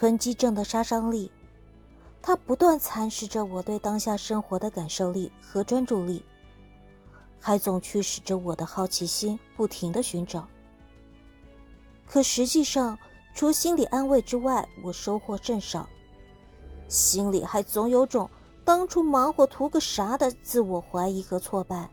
囤积症的杀伤力它不断蚕食着我对当下生活的感受力和专注力还总驱使着我的好奇心不停的寻找。可实际上除心理安慰之外我收获甚少。心里还总有种当初忙活图个啥的自我怀疑和挫败